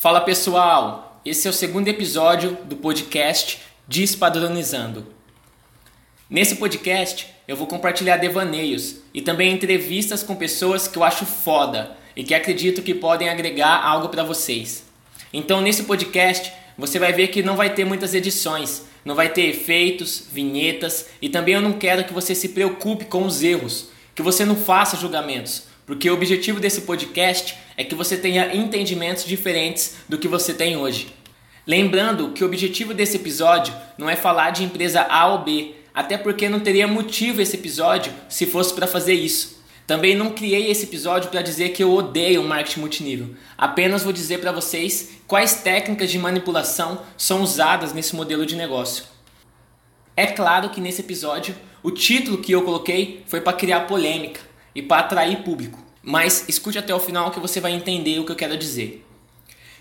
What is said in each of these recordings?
Fala pessoal, esse é o segundo episódio do podcast Despadronizando. Nesse podcast eu vou compartilhar devaneios e também entrevistas com pessoas que eu acho foda e que acredito que podem agregar algo para vocês. Então nesse podcast você vai ver que não vai ter muitas edições, não vai ter efeitos, vinhetas e também eu não quero que você se preocupe com os erros, que você não faça julgamentos, porque o objetivo desse podcast é que você tenha entendimentos diferentes do que você tem hoje. Lembrando que o objetivo desse episódio não é falar de empresa A ou B, até porque não teria motivo esse episódio se fosse para fazer isso. Também não criei esse episódio para dizer que eu odeio marketing multinível. Apenas vou dizer para vocês quais técnicas de manipulação são usadas nesse modelo de negócio. É claro que nesse episódio o título que eu coloquei foi para criar polêmica e para atrair público. Mas escute até o final que você vai entender o que eu quero dizer.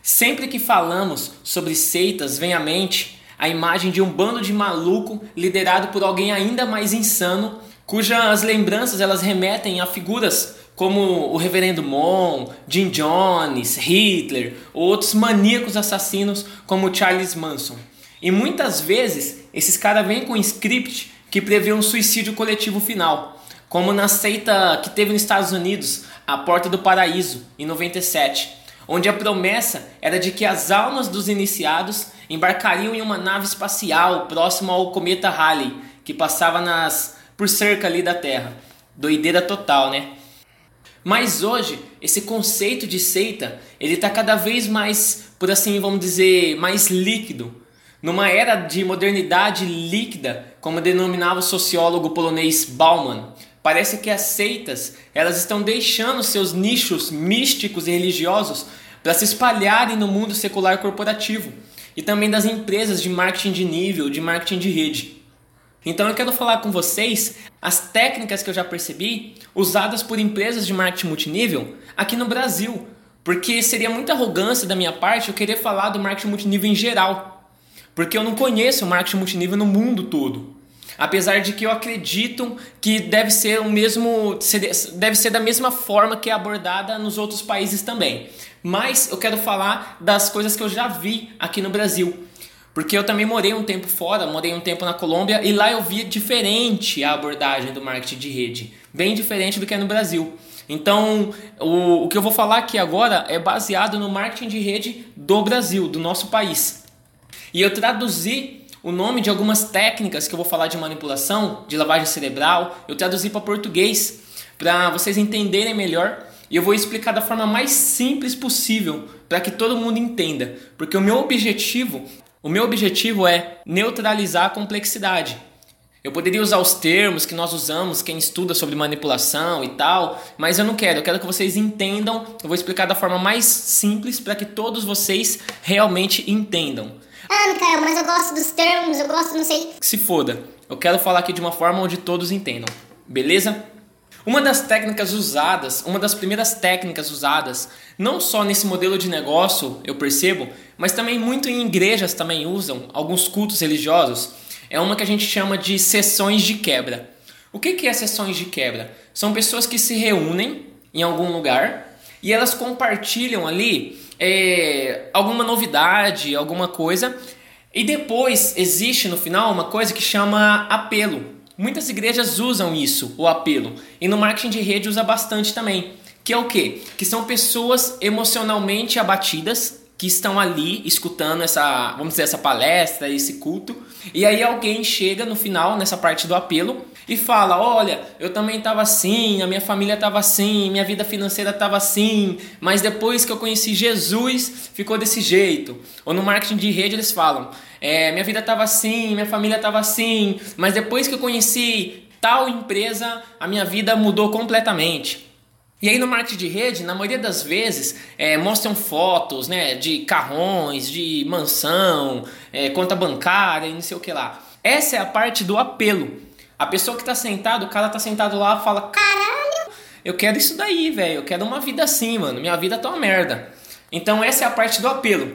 Sempre que falamos sobre seitas, vem à mente a imagem de um bando de maluco liderado por alguém ainda mais insano, cujas lembranças elas remetem a figuras como o Reverendo Mon, Jim Jones, Hitler, ou outros maníacos assassinos como Charles Manson. E muitas vezes esses caras vêm com um script que prevê um suicídio coletivo final, como na seita que teve nos Estados Unidos, a Porta do Paraíso, em 97, onde a promessa era de que as almas dos iniciados embarcariam em uma nave espacial próxima ao cometa Halley, que passava nas por cerca ali da Terra. Doideira total, né? Mas hoje, esse conceito de seita, ele está cada vez mais, por assim vamos dizer, mais líquido. Numa era de modernidade líquida, como denominava o sociólogo polonês Bauman, Parece que as seitas elas estão deixando seus nichos místicos e religiosos para se espalharem no mundo secular corporativo e também das empresas de marketing de nível, de marketing de rede. Então eu quero falar com vocês as técnicas que eu já percebi usadas por empresas de marketing multinível aqui no Brasil, porque seria muita arrogância da minha parte eu querer falar do marketing multinível em geral, porque eu não conheço o marketing multinível no mundo todo. Apesar de que eu acredito que deve ser o mesmo, deve ser da mesma forma que é abordada nos outros países também. Mas eu quero falar das coisas que eu já vi aqui no Brasil. Porque eu também morei um tempo fora, morei um tempo na Colômbia e lá eu vi diferente a abordagem do marketing de rede, bem diferente do que é no Brasil. Então, o, o que eu vou falar aqui agora é baseado no marketing de rede do Brasil, do nosso país. E eu traduzi o nome de algumas técnicas que eu vou falar de manipulação, de lavagem cerebral, eu traduzi para português para vocês entenderem melhor e eu vou explicar da forma mais simples possível para que todo mundo entenda, porque o meu objetivo, o meu objetivo é neutralizar a complexidade. Eu poderia usar os termos que nós usamos, quem estuda sobre manipulação e tal, mas eu não quero. Eu quero que vocês entendam. Eu vou explicar da forma mais simples para que todos vocês realmente entendam. Ah, Mikael, mas eu gosto dos termos, eu gosto, não sei. Se foda. Eu quero falar aqui de uma forma onde todos entendam. Beleza? Uma das técnicas usadas, uma das primeiras técnicas usadas, não só nesse modelo de negócio, eu percebo, mas também muito em igrejas também usam, alguns cultos religiosos, é uma que a gente chama de sessões de quebra. O que é sessões de quebra? São pessoas que se reúnem em algum lugar e elas compartilham ali é, alguma novidade, alguma coisa. E depois existe no final uma coisa que chama apelo. Muitas igrejas usam isso, o apelo. E no marketing de rede usa bastante também. Que é o quê? Que são pessoas emocionalmente abatidas que estão ali escutando essa, vamos dizer, essa palestra, esse culto. E aí alguém chega no final, nessa parte do apelo, e fala: Olha, eu também estava assim, a minha família estava assim, minha vida financeira estava assim, mas depois que eu conheci Jesus, ficou desse jeito. Ou no marketing de rede eles falam: é, Minha vida estava assim, minha família estava assim, mas depois que eu conheci tal empresa, a minha vida mudou completamente. E aí no marketing de rede, na maioria das vezes, é, mostram fotos né, de carrões, de mansão, é, conta bancária e não sei o que lá. Essa é a parte do apelo. A pessoa que está sentado, o cara está sentado lá fala: Caralho, eu quero isso daí, velho. Eu quero uma vida assim, mano. Minha vida tá uma merda. Então essa é a parte do apelo.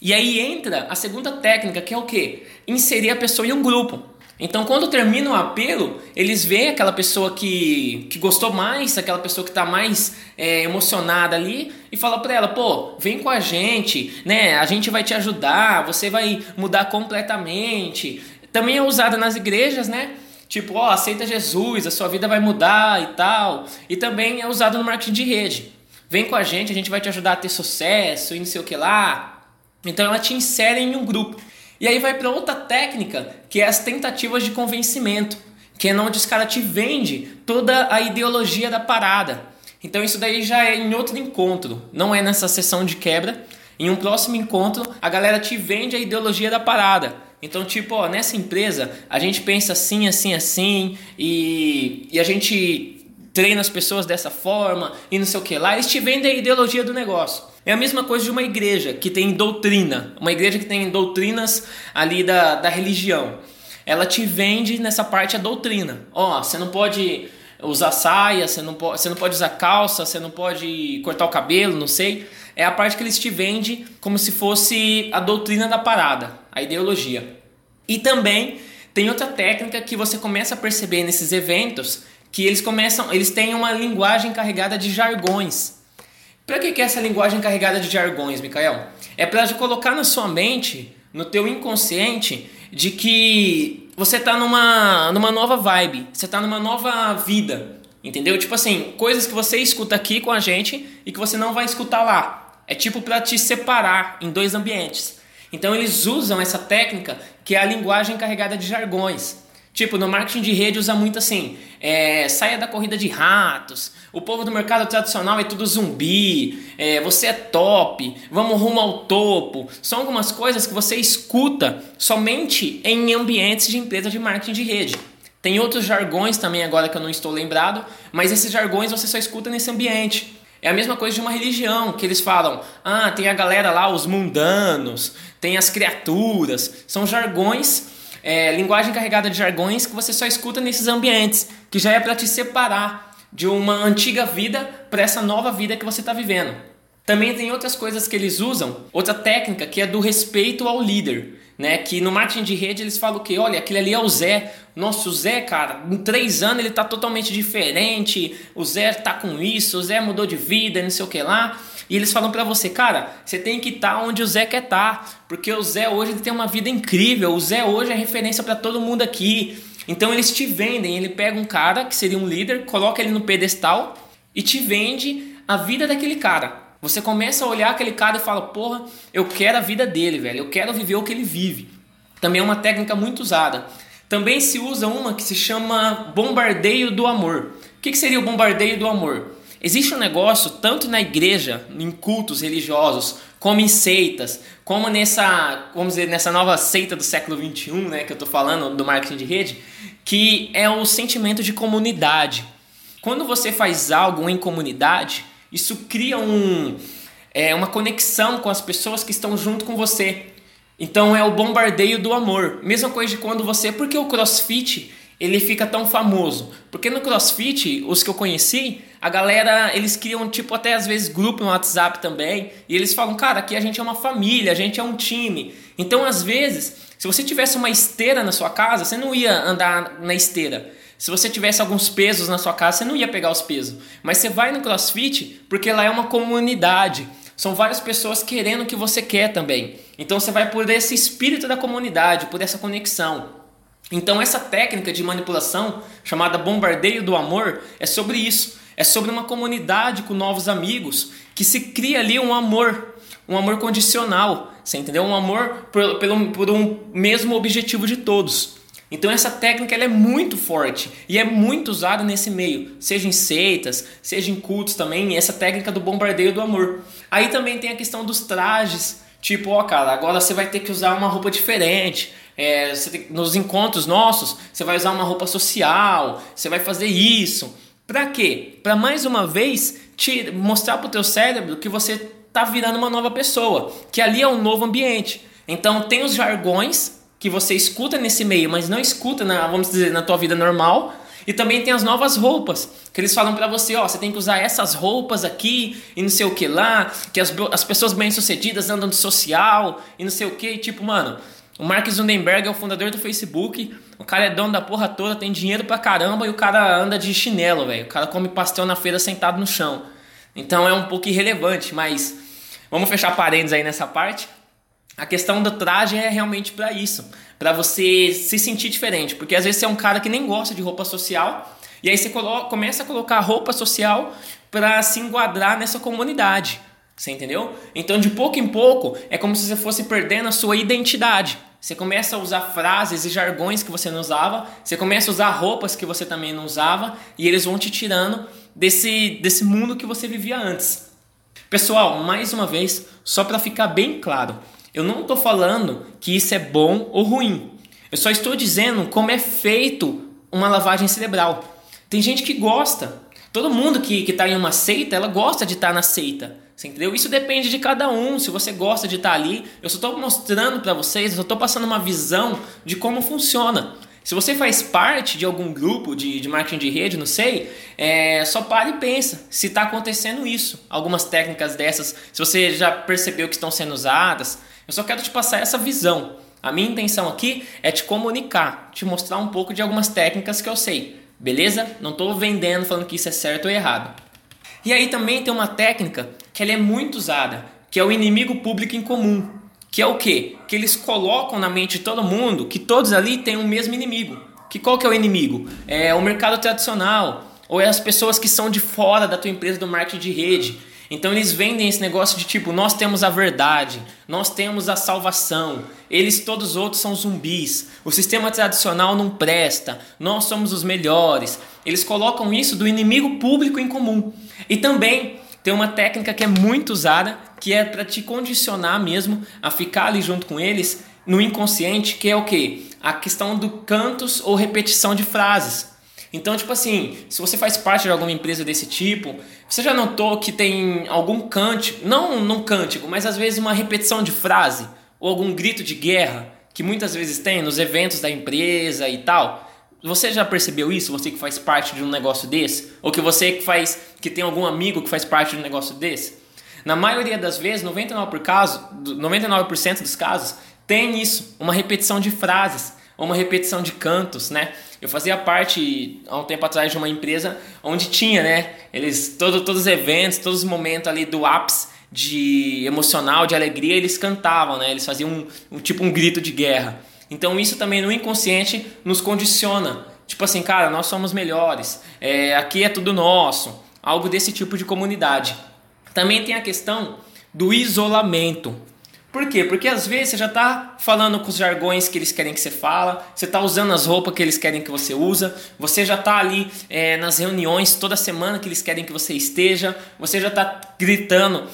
E aí entra a segunda técnica, que é o quê? Inserir a pessoa em um grupo. Então, quando termina o apelo, eles veem aquela pessoa que, que gostou mais, aquela pessoa que está mais é, emocionada ali e fala para ela: pô, vem com a gente, né? A gente vai te ajudar, você vai mudar completamente. Também é usada nas igrejas, né? Tipo, ó, aceita Jesus, a sua vida vai mudar e tal. E também é usado no marketing de rede. Vem com a gente, a gente vai te ajudar a ter sucesso e não sei o que lá. Então ela te insere em um grupo. E aí vai para outra técnica, que é as tentativas de convencimento, que é onde os cara te vende toda a ideologia da parada. Então isso daí já é em outro encontro, não é nessa sessão de quebra. Em um próximo encontro, a galera te vende a ideologia da parada. Então, tipo, ó, nessa empresa, a gente pensa assim, assim, assim, e, e a gente treina as pessoas dessa forma, e não sei o que lá. Eles te vendem a ideologia do negócio. É a mesma coisa de uma igreja que tem doutrina, uma igreja que tem doutrinas ali da, da religião. Ela te vende nessa parte a doutrina. Ó, oh, você não pode usar saia, você não, pode, você não pode usar calça, você não pode cortar o cabelo, não sei. É a parte que eles te vendem como se fosse a doutrina da parada, a ideologia. E também tem outra técnica que você começa a perceber nesses eventos que eles começam, eles têm uma linguagem carregada de jargões. Para que, que é essa linguagem carregada de jargões, Mikael? É para colocar na sua mente, no teu inconsciente, de que você está numa, numa nova vibe, você está numa nova vida, entendeu? Tipo assim, coisas que você escuta aqui com a gente e que você não vai escutar lá. É tipo para te separar em dois ambientes. Então eles usam essa técnica que é a linguagem carregada de jargões. Tipo, no marketing de rede usa muito assim, é, saia da corrida de ratos, o povo do mercado tradicional é tudo zumbi, é, você é top, vamos rumo ao topo. São algumas coisas que você escuta somente em ambientes de empresas de marketing de rede. Tem outros jargões também agora que eu não estou lembrado, mas esses jargões você só escuta nesse ambiente. É a mesma coisa de uma religião, que eles falam, ah, tem a galera lá, os mundanos, tem as criaturas. São jargões é, linguagem carregada de jargões que você só escuta nesses ambientes, que já é para te separar de uma antiga vida para essa nova vida que você está vivendo. Também tem outras coisas que eles usam, outra técnica que é do respeito ao líder, né? Que no marketing de rede eles falam que, olha, aquele ali é o Zé. Nossa, o Zé, cara, em três anos ele tá totalmente diferente. O Zé tá com isso, o Zé mudou de vida, não sei o que lá. E eles falam para você, cara, você tem que estar tá onde o Zé quer estar, tá, porque o Zé hoje tem uma vida incrível, o Zé hoje é referência para todo mundo aqui. Então eles te vendem, ele pega um cara que seria um líder, coloca ele no pedestal e te vende a vida daquele cara. Você começa a olhar aquele cara e fala, porra, eu quero a vida dele, velho, eu quero viver o que ele vive. Também é uma técnica muito usada. Também se usa uma que se chama bombardeio do amor. O que, que seria o bombardeio do amor? Existe um negócio, tanto na igreja, em cultos religiosos, como em seitas, como nessa, vamos dizer, nessa nova seita do século XXI, né, que eu estou falando do marketing de rede, que é o sentimento de comunidade. Quando você faz algo em comunidade, isso cria um, é, uma conexão com as pessoas que estão junto com você. Então é o bombardeio do amor. Mesma coisa de quando você. Porque o crossfit ele fica tão famoso? Porque no CrossFit, os que eu conheci, a galera, eles criam tipo até às vezes grupo no WhatsApp também, e eles falam, cara, aqui a gente é uma família, a gente é um time. Então, às vezes, se você tivesse uma esteira na sua casa, você não ia andar na esteira. Se você tivesse alguns pesos na sua casa, você não ia pegar os pesos. Mas você vai no CrossFit porque lá é uma comunidade. São várias pessoas querendo o que você quer também. Então você vai por esse espírito da comunidade, por essa conexão. Então, essa técnica de manipulação, chamada bombardeio do amor, é sobre isso. É sobre uma comunidade com novos amigos que se cria ali um amor, um amor condicional, você entendeu? Um amor por, pelo, por um mesmo objetivo de todos. Então essa técnica ela é muito forte e é muito usada nesse meio, seja em seitas, seja em cultos também, essa técnica do bombardeio do amor. Aí também tem a questão dos trajes, tipo, ó cara, agora você vai ter que usar uma roupa diferente, é, tem, nos encontros nossos, você vai usar uma roupa social, você vai fazer isso. Para quê? Para mais uma vez te mostrar para o teu cérebro que você está virando uma nova pessoa, que ali é um novo ambiente. Então tem os jargões que você escuta nesse meio, mas não escuta na, vamos dizer, na tua vida normal. E também tem as novas roupas, que eles falam para você, ó, você tem que usar essas roupas aqui e não sei o que lá, que as, as pessoas bem-sucedidas andam de social e não sei o que, tipo, mano, O Mark Zuckerberg é o fundador do Facebook. O cara é dono da porra toda, tem dinheiro pra caramba e o cara anda de chinelo, velho. O cara come pastel na feira sentado no chão. Então é um pouco irrelevante, mas vamos fechar parênteses aí nessa parte. A questão do traje é realmente para isso, para você se sentir diferente, porque às vezes você é um cara que nem gosta de roupa social e aí você começa a colocar roupa social para se enquadrar nessa comunidade. Você entendeu? Então, de pouco em pouco, é como se você fosse perdendo a sua identidade. Você começa a usar frases e jargões que você não usava, você começa a usar roupas que você também não usava, e eles vão te tirando desse, desse mundo que você vivia antes. Pessoal, mais uma vez, só para ficar bem claro, eu não estou falando que isso é bom ou ruim. Eu só estou dizendo como é feito uma lavagem cerebral. Tem gente que gosta. Todo mundo que está em uma seita, ela gosta de estar tá na seita. Você entendeu? Isso depende de cada um. Se você gosta de estar ali, eu só estou mostrando para vocês, eu só estou passando uma visão de como funciona. Se você faz parte de algum grupo de, de marketing de rede, não sei, é, só para e pensa se está acontecendo isso. Algumas técnicas dessas, se você já percebeu que estão sendo usadas, eu só quero te passar essa visão. A minha intenção aqui é te comunicar, te mostrar um pouco de algumas técnicas que eu sei. Beleza? Não estou vendendo falando que isso é certo ou errado. E aí também tem uma técnica ela é muito usada, que é o inimigo público em comum. Que é o quê? Que eles colocam na mente de todo mundo que todos ali têm o mesmo inimigo. Que qual que é o inimigo? É o mercado tradicional, ou é as pessoas que são de fora da tua empresa do marketing de rede então eles vendem esse negócio de tipo, nós temos a verdade, nós temos a salvação, eles todos os outros são zumbis, o sistema tradicional não presta, nós somos os melhores. Eles colocam isso do inimigo público em comum. E também tem uma técnica que é muito usada, que é para te condicionar mesmo a ficar ali junto com eles no inconsciente, que é o que? A questão do cantos ou repetição de frases. Então, tipo assim, se você faz parte de alguma empresa desse tipo, você já notou que tem algum cântico, não num cântico, mas às vezes uma repetição de frase ou algum grito de guerra que muitas vezes tem nos eventos da empresa e tal? Você já percebeu isso? Você que faz parte de um negócio desse? Ou que você que faz, que tem algum amigo que faz parte de um negócio desse? Na maioria das vezes, 99%, por caso, 99 dos casos, tem isso, uma repetição de frases uma repetição de cantos, né? Eu fazia parte há um tempo atrás de uma empresa onde tinha, né? Eles todo, todos os eventos, todos os momentos ali do ápice de emocional, de alegria, eles cantavam, né? Eles faziam um, um tipo um grito de guerra. Então isso também no inconsciente nos condiciona. Tipo assim, cara, nós somos melhores. É, aqui é tudo nosso. Algo desse tipo de comunidade. Também tem a questão do isolamento. Por quê? Porque às vezes você já está falando com os jargões que eles querem que você fala, você está usando as roupas que eles querem que você usa, você já está ali é, nas reuniões toda semana que eles querem que você esteja, você já está gritando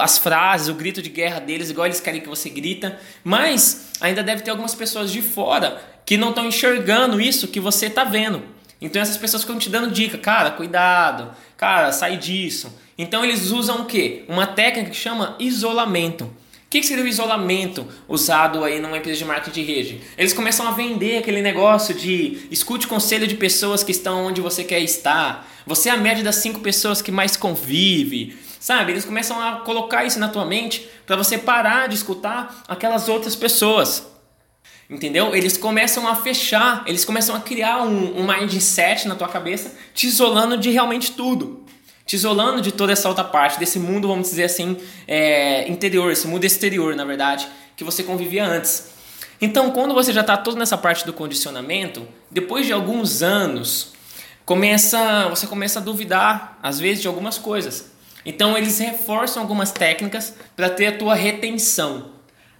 as frases, o grito de guerra deles igual eles querem que você grita, mas ainda deve ter algumas pessoas de fora que não estão enxergando isso que você está vendo. Então essas pessoas ficam te dando dica, cara, cuidado, cara, sai disso. Então eles usam o quê? Uma técnica que chama isolamento. O que, seria o isolamento usado aí numa empresa de marketing de rede? Eles começam a vender aquele negócio de escute conselho de pessoas que estão onde você quer estar. Você é a média das cinco pessoas que mais convive. Sabe? Eles começam a colocar isso na tua mente para você parar de escutar aquelas outras pessoas. Entendeu? Eles começam a fechar, eles começam a criar um, um mindset na tua cabeça, te isolando de realmente tudo te isolando de toda essa outra parte, desse mundo, vamos dizer assim, é, interior, esse mundo exterior, na verdade, que você convivia antes. Então, quando você já está todo nessa parte do condicionamento, depois de alguns anos, começa, você começa a duvidar, às vezes, de algumas coisas. Então, eles reforçam algumas técnicas para ter a tua retenção.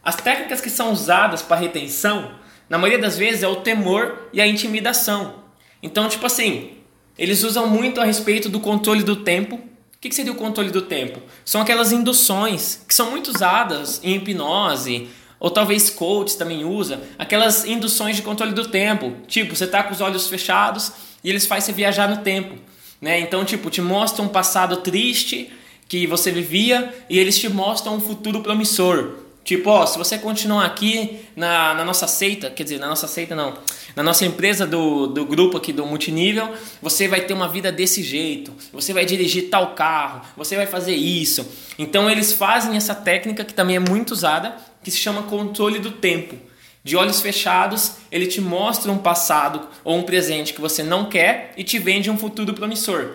As técnicas que são usadas para retenção, na maioria das vezes, é o temor e a intimidação. Então, tipo assim, eles usam muito a respeito do controle do tempo. O que seria o controle do tempo? São aquelas induções que são muito usadas em hipnose, ou talvez coaches também usa, aquelas induções de controle do tempo. Tipo, você está com os olhos fechados e eles fazem você viajar no tempo. Né? Então, tipo, te mostra um passado triste que você vivia e eles te mostram um futuro promissor. Tipo, ó, se você continuar aqui na, na nossa seita, quer dizer, na nossa seita não, na nossa empresa do, do grupo aqui do multinível, você vai ter uma vida desse jeito, você vai dirigir tal carro, você vai fazer isso. Então eles fazem essa técnica que também é muito usada, que se chama controle do tempo. De olhos fechados, ele te mostra um passado ou um presente que você não quer e te vende um futuro promissor.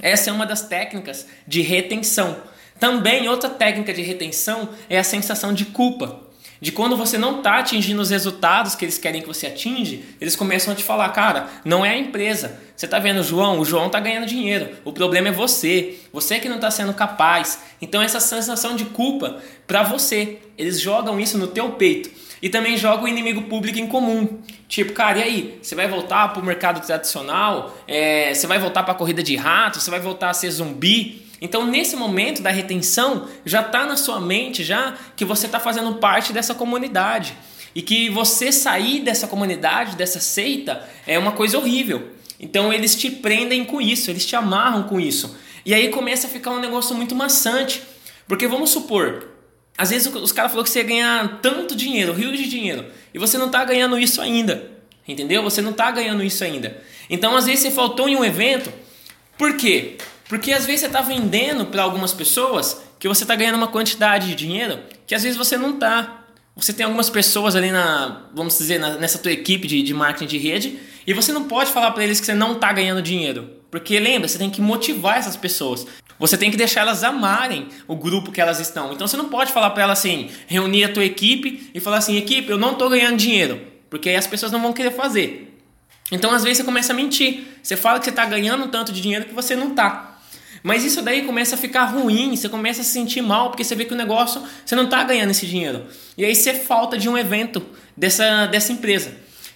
Essa é uma das técnicas de retenção. Também outra técnica de retenção é a sensação de culpa de quando você não está atingindo os resultados que eles querem que você atinge, eles começam a te falar, cara, não é a empresa. Você está vendo o João? O João está ganhando dinheiro. O problema é você. Você que não está sendo capaz. Então essa sensação de culpa para você, eles jogam isso no teu peito. E também jogam o inimigo público em comum. Tipo, cara, e aí? Você vai voltar para o mercado tradicional? É, você vai voltar para a corrida de rato? Você vai voltar a ser zumbi? Então, nesse momento da retenção, já está na sua mente já que você está fazendo parte dessa comunidade e que você sair dessa comunidade, dessa seita, é uma coisa horrível. Então, eles te prendem com isso, eles te amarram com isso. E aí começa a ficar um negócio muito maçante, porque vamos supor, às vezes os caras falaram que você ia ganhar tanto dinheiro, rios de dinheiro, e você não está ganhando isso ainda. Entendeu? Você não está ganhando isso ainda. Então, às vezes você faltou em um evento. Por quê? Porque às vezes você está vendendo para algumas pessoas que você está ganhando uma quantidade de dinheiro que às vezes você não está. Você tem algumas pessoas ali na, vamos dizer, na, nessa tua equipe de, de marketing de rede e você não pode falar para eles que você não está ganhando dinheiro. Porque lembra, você tem que motivar essas pessoas. Você tem que deixar elas amarem o grupo que elas estão. Então você não pode falar para elas assim, reunir a tua equipe e falar assim, equipe, eu não estou ganhando dinheiro. Porque aí as pessoas não vão querer fazer. Então às vezes você começa a mentir. Você fala que você está ganhando tanto de dinheiro que você não está. Mas isso daí começa a ficar ruim, você começa a se sentir mal, porque você vê que o negócio, você não está ganhando esse dinheiro. E aí você falta de um evento dessa, dessa empresa.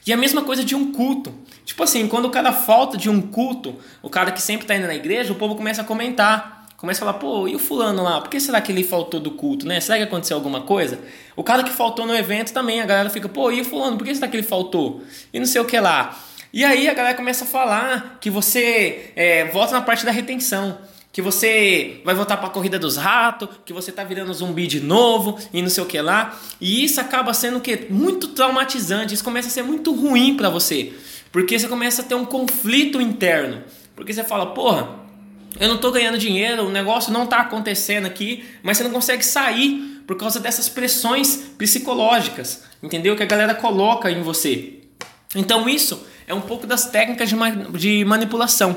E a mesma coisa de um culto. Tipo assim, quando o cara falta de um culto, o cara que sempre está indo na igreja, o povo começa a comentar. Começa a falar, pô, e o fulano lá? Por que será que ele faltou do culto, né? Será que aconteceu alguma coisa? O cara que faltou no evento também, a galera fica, pô, e o fulano? Por que será que ele faltou? E não sei o que lá. E aí a galera começa a falar que você é, volta na parte da retenção que você vai voltar para a corrida dos ratos, que você tá virando zumbi de novo e não sei o que lá. E isso acaba sendo que muito traumatizante, isso começa a ser muito ruim para você, porque você começa a ter um conflito interno. Porque você fala, porra, eu não tô ganhando dinheiro, o negócio não tá acontecendo aqui, mas você não consegue sair por causa dessas pressões psicológicas, entendeu? Que a galera coloca em você. Então isso é um pouco das técnicas de, de manipulação.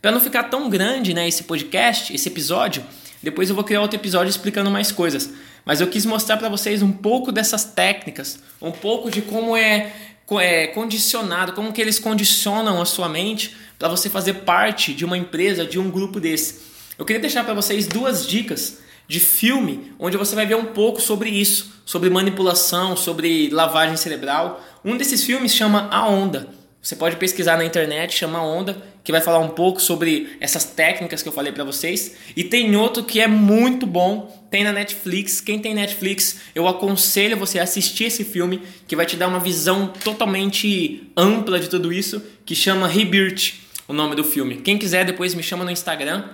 Para não ficar tão grande, né, esse podcast, esse episódio, depois eu vou criar outro episódio explicando mais coisas. Mas eu quis mostrar para vocês um pouco dessas técnicas, um pouco de como é, é condicionado, como que eles condicionam a sua mente para você fazer parte de uma empresa, de um grupo desse. Eu queria deixar para vocês duas dicas de filme onde você vai ver um pouco sobre isso, sobre manipulação, sobre lavagem cerebral. Um desses filmes chama A Onda. Você pode pesquisar na internet, chama Onda, que vai falar um pouco sobre essas técnicas que eu falei para vocês. E tem outro que é muito bom, tem na Netflix. Quem tem Netflix, eu aconselho você a assistir esse filme, que vai te dar uma visão totalmente ampla de tudo isso, que chama Rebirth, o nome do filme. Quem quiser depois me chama no Instagram.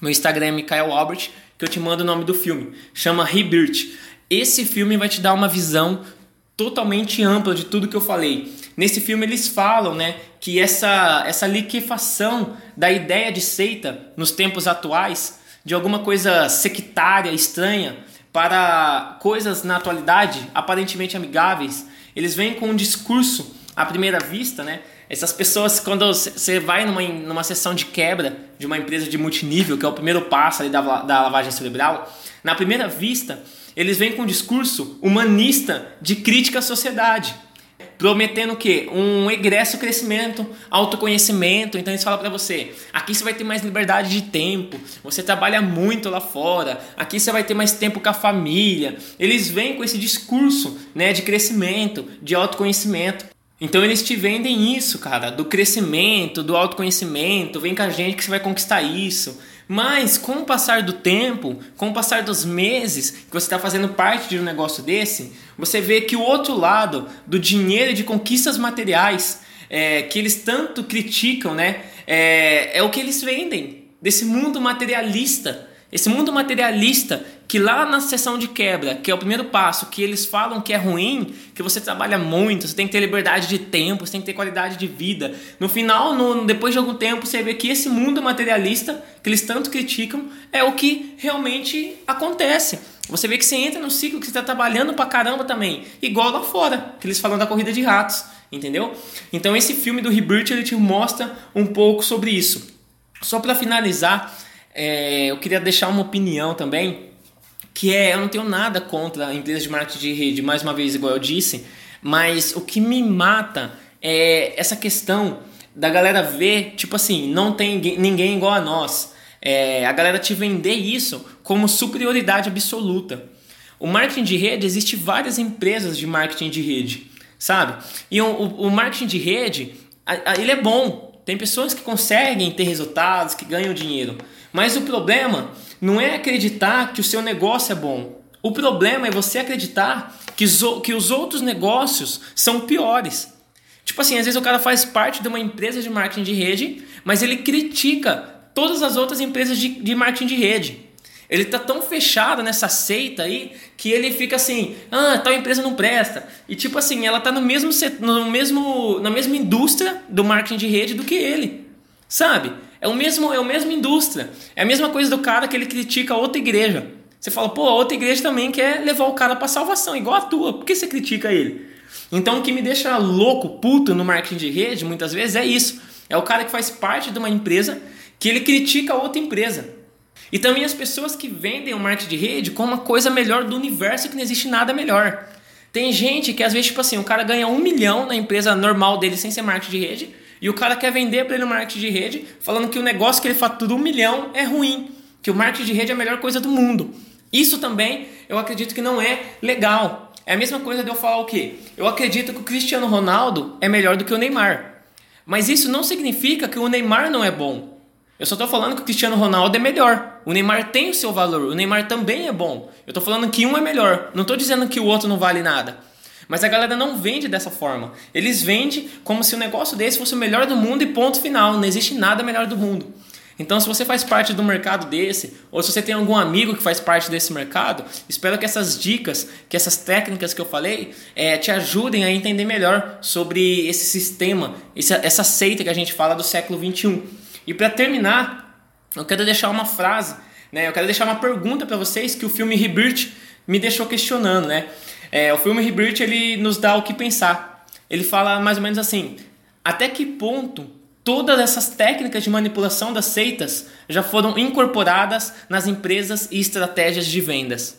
Meu Instagram é Mikael Albert, que eu te mando o nome do filme. Chama Rebirth. Esse filme vai te dar uma visão totalmente ampla de tudo que eu falei. Nesse filme eles falam, né, que essa essa liquefação da ideia de seita nos tempos atuais, de alguma coisa sectária, estranha, para coisas na atualidade aparentemente amigáveis, eles vêm com um discurso à primeira vista, né? Essas pessoas, quando você vai numa, numa sessão de quebra de uma empresa de multinível, que é o primeiro passo ali da, da lavagem cerebral, na primeira vista, eles vêm com um discurso humanista de crítica à sociedade prometendo o quê? Um egresso crescimento, autoconhecimento. Então eles falam para você: aqui você vai ter mais liberdade de tempo, você trabalha muito lá fora, aqui você vai ter mais tempo com a família. Eles vêm com esse discurso né, de crescimento, de autoconhecimento. Então eles te vendem isso, cara, do crescimento, do autoconhecimento, vem com a gente que você vai conquistar isso. Mas com o passar do tempo, com o passar dos meses que você está fazendo parte de um negócio desse, você vê que o outro lado do dinheiro de conquistas materiais é, que eles tanto criticam, né, é, é o que eles vendem desse mundo materialista. Esse mundo materialista que lá na sessão de quebra, que é o primeiro passo, que eles falam que é ruim, que você trabalha muito, você tem que ter liberdade de tempo, você tem que ter qualidade de vida. No final, no, depois de algum tempo, você vê que esse mundo materialista que eles tanto criticam é o que realmente acontece. você vê que você entra no ciclo que você está trabalhando pra caramba também. Igual lá fora, que eles falam da corrida de ratos, entendeu? Então esse filme do Rebirth ele te mostra um pouco sobre isso. Só para finalizar, é, eu queria deixar uma opinião também, que é, eu não tenho nada contra a empresa de marketing de rede, mais uma vez, igual eu disse, mas o que me mata é essa questão da galera ver, tipo assim, não tem ninguém igual a nós. É, a galera te vender isso como superioridade absoluta. O marketing de rede, existe várias empresas de marketing de rede, sabe? E o, o, marketing de rede, ele é bom. Tem pessoas que conseguem ter resultados, que ganham dinheiro. Mas o problema não é acreditar que o seu negócio é bom. O problema é você acreditar que os, que os outros negócios são piores. Tipo assim, às vezes o cara faz parte de uma empresa de marketing de rede, mas ele critica todas as outras empresas de, de marketing de rede. Ele tá tão fechado nessa seita aí que ele fica assim, ah, tal empresa não presta. E tipo assim, ela tá no mesmo, no mesmo na mesma indústria do marketing de rede do que ele. Sabe? É o mesmo é a mesma indústria. É a mesma coisa do cara que ele critica a outra igreja. Você fala, pô, a outra igreja também quer levar o cara para salvação, igual a tua. Por que você critica ele? Então o que me deixa louco, puto no marketing de rede, muitas vezes é isso. É o cara que faz parte de uma empresa que ele critica a outra empresa. E também as pessoas que vendem o marketing de rede como uma coisa melhor do universo que não existe nada melhor. Tem gente que às vezes, tipo assim, o cara ganha um milhão na empresa normal dele sem ser marketing de rede, e o cara quer vender para ele o marketing de rede, falando que o negócio que ele fatura um milhão é ruim, que o marketing de rede é a melhor coisa do mundo. Isso também eu acredito que não é legal. É a mesma coisa de eu falar o quê? Eu acredito que o Cristiano Ronaldo é melhor do que o Neymar. Mas isso não significa que o Neymar não é bom. Eu só estou falando que o Cristiano Ronaldo é melhor. O Neymar tem o seu valor. O Neymar também é bom. Eu estou falando que um é melhor. Não estou dizendo que o outro não vale nada. Mas a galera não vende dessa forma. Eles vendem como se o negócio desse fosse o melhor do mundo e ponto final. Não existe nada melhor do mundo. Então, se você faz parte do mercado desse, ou se você tem algum amigo que faz parte desse mercado, espero que essas dicas, que essas técnicas que eu falei, é, te ajudem a entender melhor sobre esse sistema, essa, essa seita que a gente fala do século 21. E para terminar, eu quero deixar uma frase, né? Eu quero deixar uma pergunta para vocês que o filme Rebirth me deixou questionando, né? É, o filme Rebirth ele nos dá o que pensar. Ele fala mais ou menos assim: até que ponto todas essas técnicas de manipulação das seitas já foram incorporadas nas empresas e estratégias de vendas?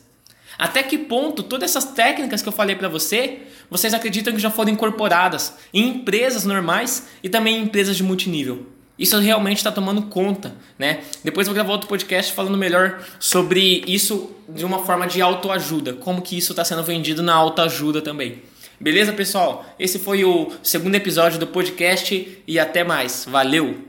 Até que ponto todas essas técnicas que eu falei para você, vocês acreditam que já foram incorporadas em empresas normais e também em empresas de multinível? Isso realmente está tomando conta, né? Depois eu vou gravar outro podcast falando melhor sobre isso de uma forma de autoajuda, como que isso está sendo vendido na autoajuda também. Beleza, pessoal? Esse foi o segundo episódio do podcast e até mais. Valeu!